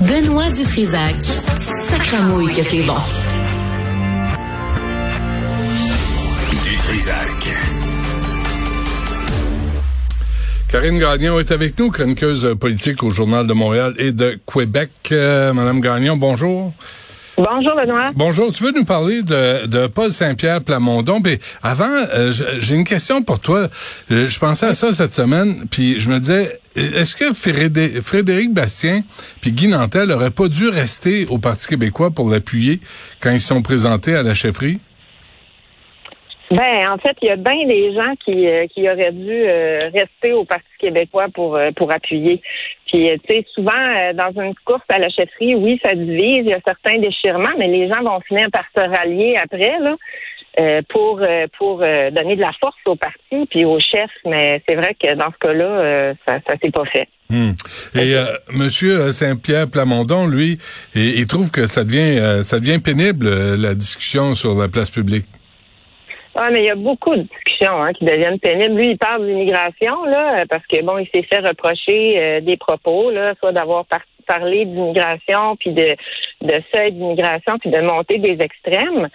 Benoît Dutrisac. Sacramouille que c'est bon. Du Trisac. Karine Gagnon est avec nous, chroniqueuse politique au Journal de Montréal et de Québec. Euh, Madame Gagnon, bonjour. Bonjour, Benoît. Bonjour, tu veux nous parler de, Paul Saint-Pierre Plamondon? Mais avant, euh, j'ai une question pour toi. Euh, Je pensais à ça cette semaine, puis je me disais, est-ce que Frédé- Frédéric Bastien puis Guy Nantel auraient pas dû rester au Parti québécois pour l'appuyer quand ils sont présentés à la chefferie? Ben, en fait, il y a bien des gens qui, euh, qui auraient dû euh, rester au Parti québécois pour, euh, pour appuyer. Puis, tu sais, souvent, dans une course à la chefferie, oui, ça divise, il y a certains déchirements, mais les gens vont finir par se rallier après, là, pour, pour donner de la force au parti puis au chef. Mais c'est vrai que dans ce cas-là, ça ça s'est pas fait. Hmm. Et euh, Monsieur Saint-Pierre Plamondon, lui, il, trouve que ça devient ça devient pénible la discussion sur la place publique. Ah, mais il y a beaucoup de discussions hein, qui deviennent pénibles. Lui, il parle d'immigration, là, parce que bon, il s'est fait reprocher euh, des propos, là, soit d'avoir par- parlé d'immigration, puis de, de seuil d'immigration, puis de montée des extrêmes.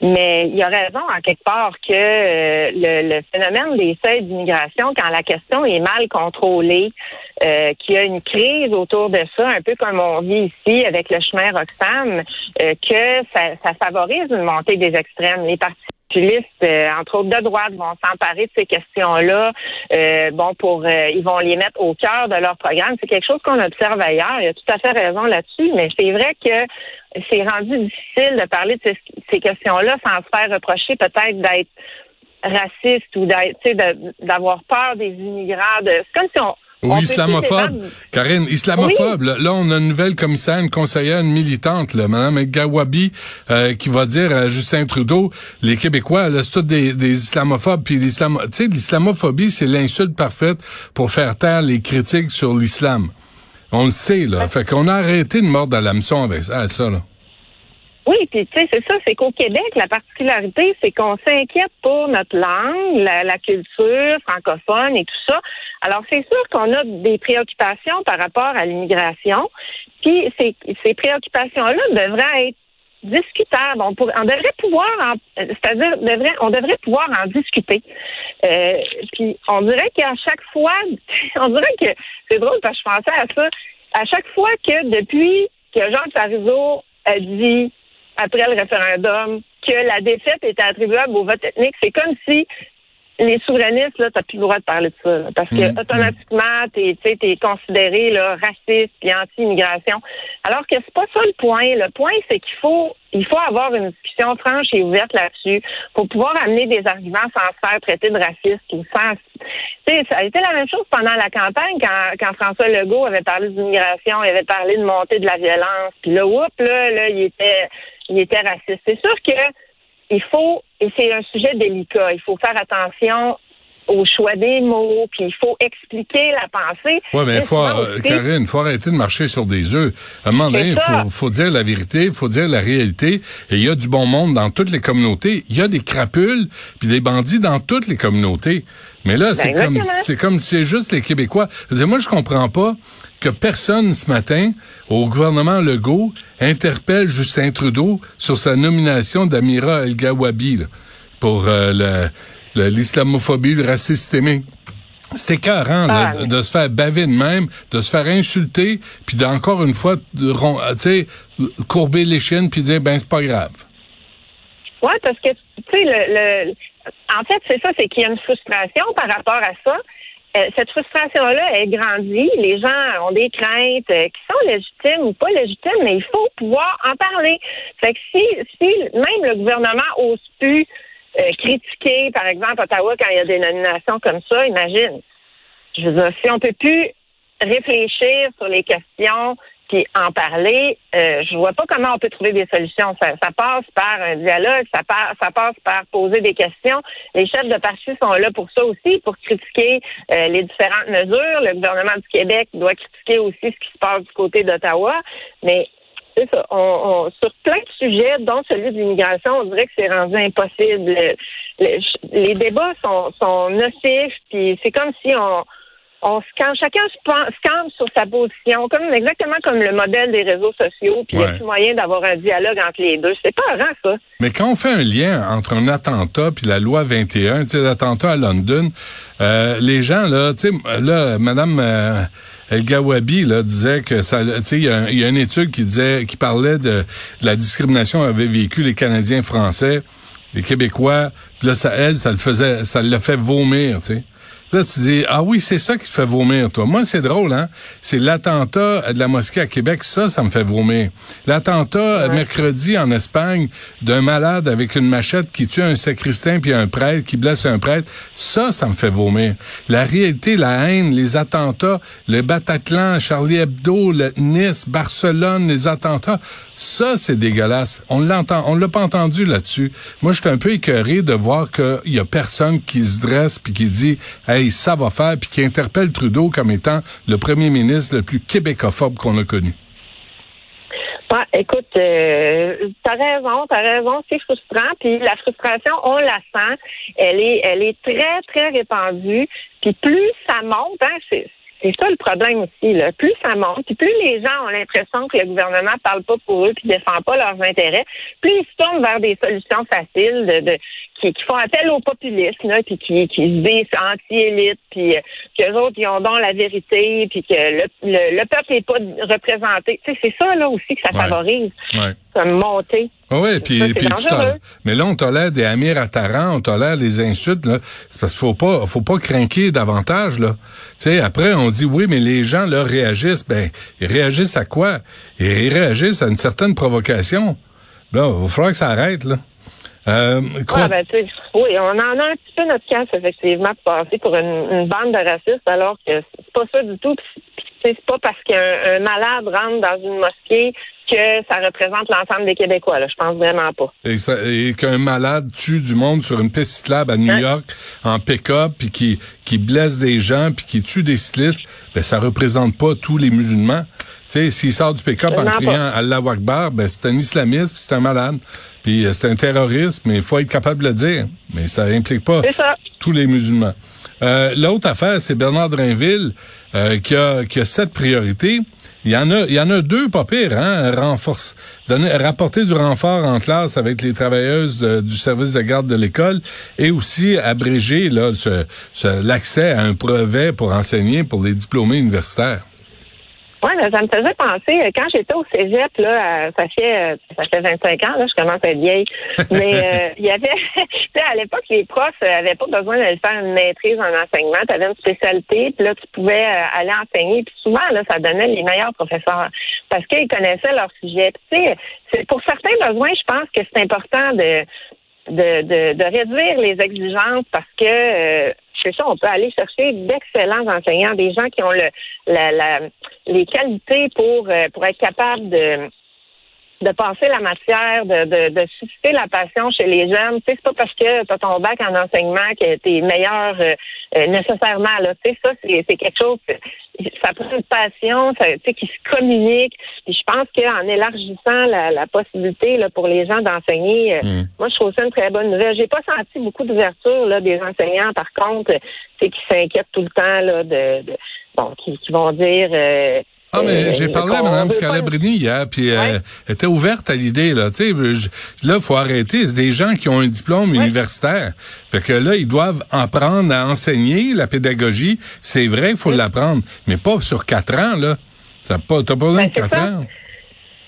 Mais il a raison, en quelque part, que euh, le, le phénomène des seuils d'immigration, quand la question est mal contrôlée, euh, qu'il y a une crise autour de ça, un peu comme on vit ici avec le chemin Roxham, euh, que ça, ça favorise une montée des extrêmes. Les partis populistes, euh, entre autres de droite, vont s'emparer de ces questions-là. Euh, bon, pour euh, ils vont les mettre au cœur de leur programme. C'est quelque chose qu'on observe ailleurs. Il a tout à fait raison là-dessus, mais c'est vrai que c'est rendu difficile de parler de ces, ces questions-là sans se faire reprocher peut-être d'être raciste ou d'être, d'avoir peur des immigrants. De, c'est comme si on Ou islamophobe. Karine, islamophobe. Là, là, on a une nouvelle commissaire, une conseillère, une militante, là, Mme Gawabi, euh, qui va dire à Justin Trudeau, les Québécois, là, c'est tous des, des islamophobes. Puis l'islam, tu sais, l'islamophobie, c'est l'insulte parfaite pour faire taire les critiques sur l'islam. On le sait, là. Fait qu'on a arrêté de mordre à l'hameçon avec ça, à ça, là. Oui, puis tu sais, c'est ça, c'est qu'au Québec, la particularité, c'est qu'on s'inquiète pour notre langue, la, la culture francophone et tout ça. Alors, c'est sûr qu'on a des préoccupations par rapport à l'immigration, puis ces, ces préoccupations-là devraient être discutables. On, pour- on devrait pouvoir, en- c'est-à-dire, devrait, on devrait pouvoir en discuter. Euh, puis, on dirait qu'à chaque fois, on dirait que c'est drôle parce que je pensais à ça. À chaque fois que depuis que Jean Parizeau a dit après le référendum que la défaite était attribuable au vote ethnique, c'est comme si les souverainistes, là, t'as plus le droit de parler de ça. là, parce que Mhm. automatiquement, t'es, t'es considéré là, raciste et anti-immigration. Alors que c'est pas ça le point. Le point, c'est qu'il faut il faut avoir une discussion franche et ouverte là-dessus pour pouvoir amener des arguments sans se faire traiter de raciste ou sans. Tu sais, ça a été la même chose pendant la campagne quand, quand François Legault avait parlé d'immigration, il avait parlé de montée de la violence. Puis là, oups, là, là, il était, il était raciste. C'est sûr que il faut, et c'est un sujet délicat, il faut faire attention au choix des mots, puis il faut expliquer la pensée. Ouais, mais faut, euh, Karine, faut arrêter de marcher sur des œufs. À un moment donné, il faut, faut dire la vérité, il faut dire la réalité. Et il y a du bon monde dans toutes les communautés. Il y a des crapules puis des bandits dans toutes les communautés. Mais là, c'est comme, Ben, exactement. c'est comme si c'est juste les Québécois. Je dire, moi, je comprends pas que personne ce matin au gouvernement Legault interpelle Justin Trudeau sur sa nomination d'Amira El Gawabi là, pour euh, le- l'islamophobie, le racisme systémique. C'était écœurant là, Ah, de, se faire baver de même, de se faire insulter, puis d'encore une fois, tu sais, courber les chiennes puis dire ben c'est pas grave. Oui, parce que, tu sais, le, le, en fait, c'est ça, c'est qu'il y a une frustration par rapport à ça. Euh, cette frustration-là est grandie. Les gens ont des craintes euh, qui sont légitimes ou pas légitimes, mais il faut pouvoir en parler. Fait que si, si même le gouvernement ose plus euh, critiquer, par exemple, Ottawa quand il y a des nominations comme ça, imagine. Je veux dire, si on peut plus réfléchir sur les questions puis en parler, euh, je vois pas comment on peut trouver des solutions. Ça, ça passe par un dialogue, ça, par- ça passe par poser des questions. Les chefs de parti sont là pour ça aussi, pour critiquer euh, les différentes mesures. Le gouvernement du Québec doit critiquer aussi ce qui se passe du côté d'Ottawa. Mais c'est ça. On, on- sur plein de sujets, dont celui de l'immigration, on dirait que c'est rendu impossible. Le- le- les débats sont, sont nocifs, puis c'est comme si on, on se campe, chacun se, campe sur sa position, comme exactement comme le modèle des réseaux sociaux, puis il n'y Ouais. a plus moyen d'avoir un dialogue entre les deux? C'est pas rare, ça. Mais quand on fait un lien entre un attentat puis la loi 21, tu sais, l'attentat à London, euh, les gens là, tu sais, là, Madame euh, El Gawabi là disait que ça, il y, a y a une étude qui disait, qui parlait de, la discrimination qu'avaient vécu les Canadiens français, les Québécois. Puis là, ça, elle, ça le faisait, ça l'a fait vomir, tu sais. Là, tu dis, ah oui, c'est ça qui te fait vomir, toi. Moi, c'est drôle, hein? C'est l'attentat de la mosquée à Québec, ça, ça me fait vomir. L'attentat mercredi en Espagne d'un malade avec une machette qui tue un sacristain puis un prêtre, qui blesse un prêtre, ça, ça me fait vomir. La réalité, la haine, les attentats, le Bataclan, Charlie Hebdo, le Nice, Barcelone, les attentats, ça, c'est dégueulasse. On l'entend, on l'a pas entendu là-dessus. Moi, je suis un peu écœuré de voir qu'il y a personne qui se dresse puis qui dit, hey, ça va faire, puis qui interpelle Trudeau comme étant le premier ministre le plus québécophobe qu'on a connu. Ouais, écoute, euh, t'as raison, t'as raison, c'est frustrant. Puis la frustration, on la sent. Elle est, elle est très, très répandue. Puis plus ça monte, hein, c'est, c'est ça le problème aussi. Là. Plus ça monte, puis plus les gens ont l'impression que le gouvernement parle pas pour eux puis défend pas leurs intérêts, plus ils se tournent vers des solutions faciles de, de qui, qui font appel au populisme, là, puis qui, qui se disent anti-élite, puis euh, qu'eux autres, ils ont donc la vérité, puis que le, le, le peuple n'est pas représenté. Tu sais, c'est ça, là, aussi, que ça Ouais. favorise Ouais. comme montée. Ah ouais, puis, Ça, puis tu mais là on tolère des Amir Attaran, on tolère les insultes là, c'est parce qu'il faut pas faut pas craquer davantage là. Tu sais après on dit oui mais les gens là réagissent ben ils réagissent à quoi? Ils réagissent à une certaine provocation. Là, il va falloir que ça arrête là. Euh, crois- Ouais, ben, oui, on en a un petit peu notre casse, effectivement, de passer pour une, une bande de racistes, alors que c'est pas ça du tout. C'est pas parce qu'un un malade rentre dans une mosquée que ça représente l'ensemble des Québécois. Là. Je pense vraiment pas. et, qu'un malade tue du monde sur une piste cyclable à New Hein? York en pick-up puis qui qui blesse des gens puis qui tue des cyclistes, ben ça représente pas tous les musulmans. Tu sais, s'il sort du pick-up en criant Allah Akbar, ben c'est un islamiste puis c'est un malade. Puis euh, c'est un terroriste, mais il faut être capable de le dire. Mais ça implique pas ça. tous les musulmans. Euh, L'autre affaire, c'est Bernard Drinville euh, qui a qui a sept priorités. Il y en a, il y en a deux pas pires, hein, renforce, rapporter du renfort en classe avec les travailleuses de- du service de garde de l'école et aussi abréger là l'accès à un brevet pour enseigner pour les diplômés universitaires. Oui, ça me faisait penser, euh, quand j'étais au cégep, là, euh, ça fait euh, ça fait 25 ans, là, je commence à être vieille. Mais euh, il y avait, tu sais, à l'époque, les profs euh, avaient pas besoin d'aller faire une maîtrise en enseignement. Tu avais une spécialité, puis là, tu pouvais aller enseigner. Puis souvent, là, ça donnait les meilleurs professeurs parce qu'ils connaissaient leur sujet. Tu sais, pour certains besoins, je pense que c'est important de de, de, de réduire les exigences parce que euh, c'est ça, on peut aller chercher d'excellents enseignants, des gens qui ont le, la, la, les qualités pour, euh, pour être capables de de passer la matière, de, de, de susciter la passion chez les jeunes. Tu sais, c'est pas parce que tu as ton bac en enseignement que tu es meilleur euh, euh, nécessairement. Là. Tu sais, ça, c'est, c'est quelque chose, ça prend une passion, ça, tu sais, qui se communique. Puis je pense qu'en élargissant la, la possibilité là, pour les gens d'enseigner, euh, moi, je trouve ça une très bonne nouvelle. J'ai pas senti beaucoup d'ouverture là, des enseignants, par contre, c'est qui s'inquiètent tout le temps là, de, de bon, qui, qui vont dire euh, Ah, mais Euh, j'ai parlé à Mme Scalabrini hier, puis euh, elle était ouverte à l'idée, là. Tu sais, là, faut arrêter. C'est des gens qui ont un diplôme universitaire. Fait que là, ils doivent en prendre à enseigner la pédagogie. C'est vrai, il faut l'apprendre, mais pas sur quatre ans, là. T'as pas, t'as pas besoin Ben, de c'est quatre ça. ans.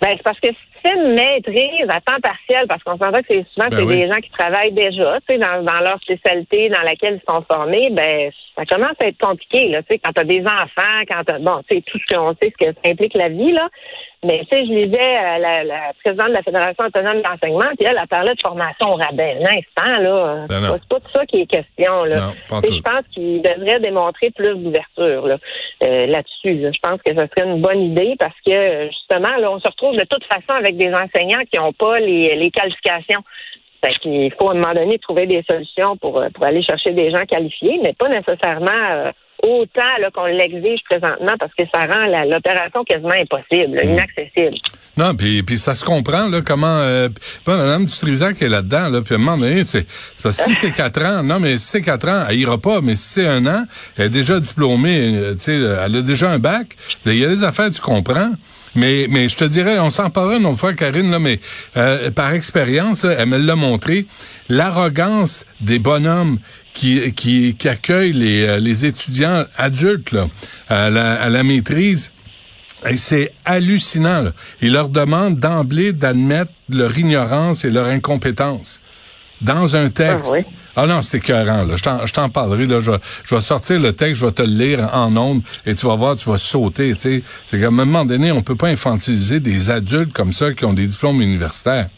Ben, c'est parce que une maîtrise à temps partiel, parce qu'on s'entend que c'est souvent Ben c'est oui. des gens qui travaillent déjà, tu sais, dans, dans leur spécialité dans laquelle ils sont formés, ben ça commence à être compliqué, là, tu sais, quand t'as des enfants, quand t'as, bon, tu sais, tout ce qu'on sait, ce que ça implique la vie, là. Mais, tu sais, je lisais euh, la, la présidente de la Fédération autonome de l'enseignement, puis elle, elle parlait de formation au rabais. Un instant, là, Ben c'est pas- de ça qui est question, là. Je pense qu'il devrait démontrer plus d'ouverture là, euh, là-dessus. là. Je pense que ce serait une bonne idée parce que justement, là, on se retrouve de toute façon avec des enseignants qui n'ont pas les, les qualifications. Fait qu'il faut à un moment donné trouver des solutions pour, euh, pour aller chercher des gens qualifiés, mais pas nécessairement euh, autant là, qu'on l'exige présentement parce que ça rend la- l'opération quasiment impossible, là, inaccessible. Non, puis, puis ça se comprend, là, comment... Euh, bon, Mme Dutrisac est là-dedans, là, puis à un moment donné, c'est c'est parce que si c'est quatre ans, non, mais si c'est quatre ans, elle ira pas, mais si c'est un an, elle est déjà diplômée, euh, tu sais, elle a déjà un bac, il y a des affaires, tu comprends, mais, mais je te dirais, on s'en parlera une autre fois, Karine, là, mais euh, par expérience, elle me l'a montré, l'arrogance des bonhommes qui, qui, qui accueillent les, euh, les étudiants adultes là, à, la, à la maîtrise, et c'est hallucinant. Là. Ils leur demandent d'emblée d'admettre leur ignorance et leur incompétence dans un texte. Ah Ah, oui. non, c'est écœurant. Là. Je, t'en, je t'en parlerai. Là. Je, vais- je vais sortir le texte, je vais te le lire en ondes et tu vas voir, tu vas sauter. C'est qu'à un moment donné, on peut pas infantiliser des adultes comme ça qui ont des diplômes universitaires.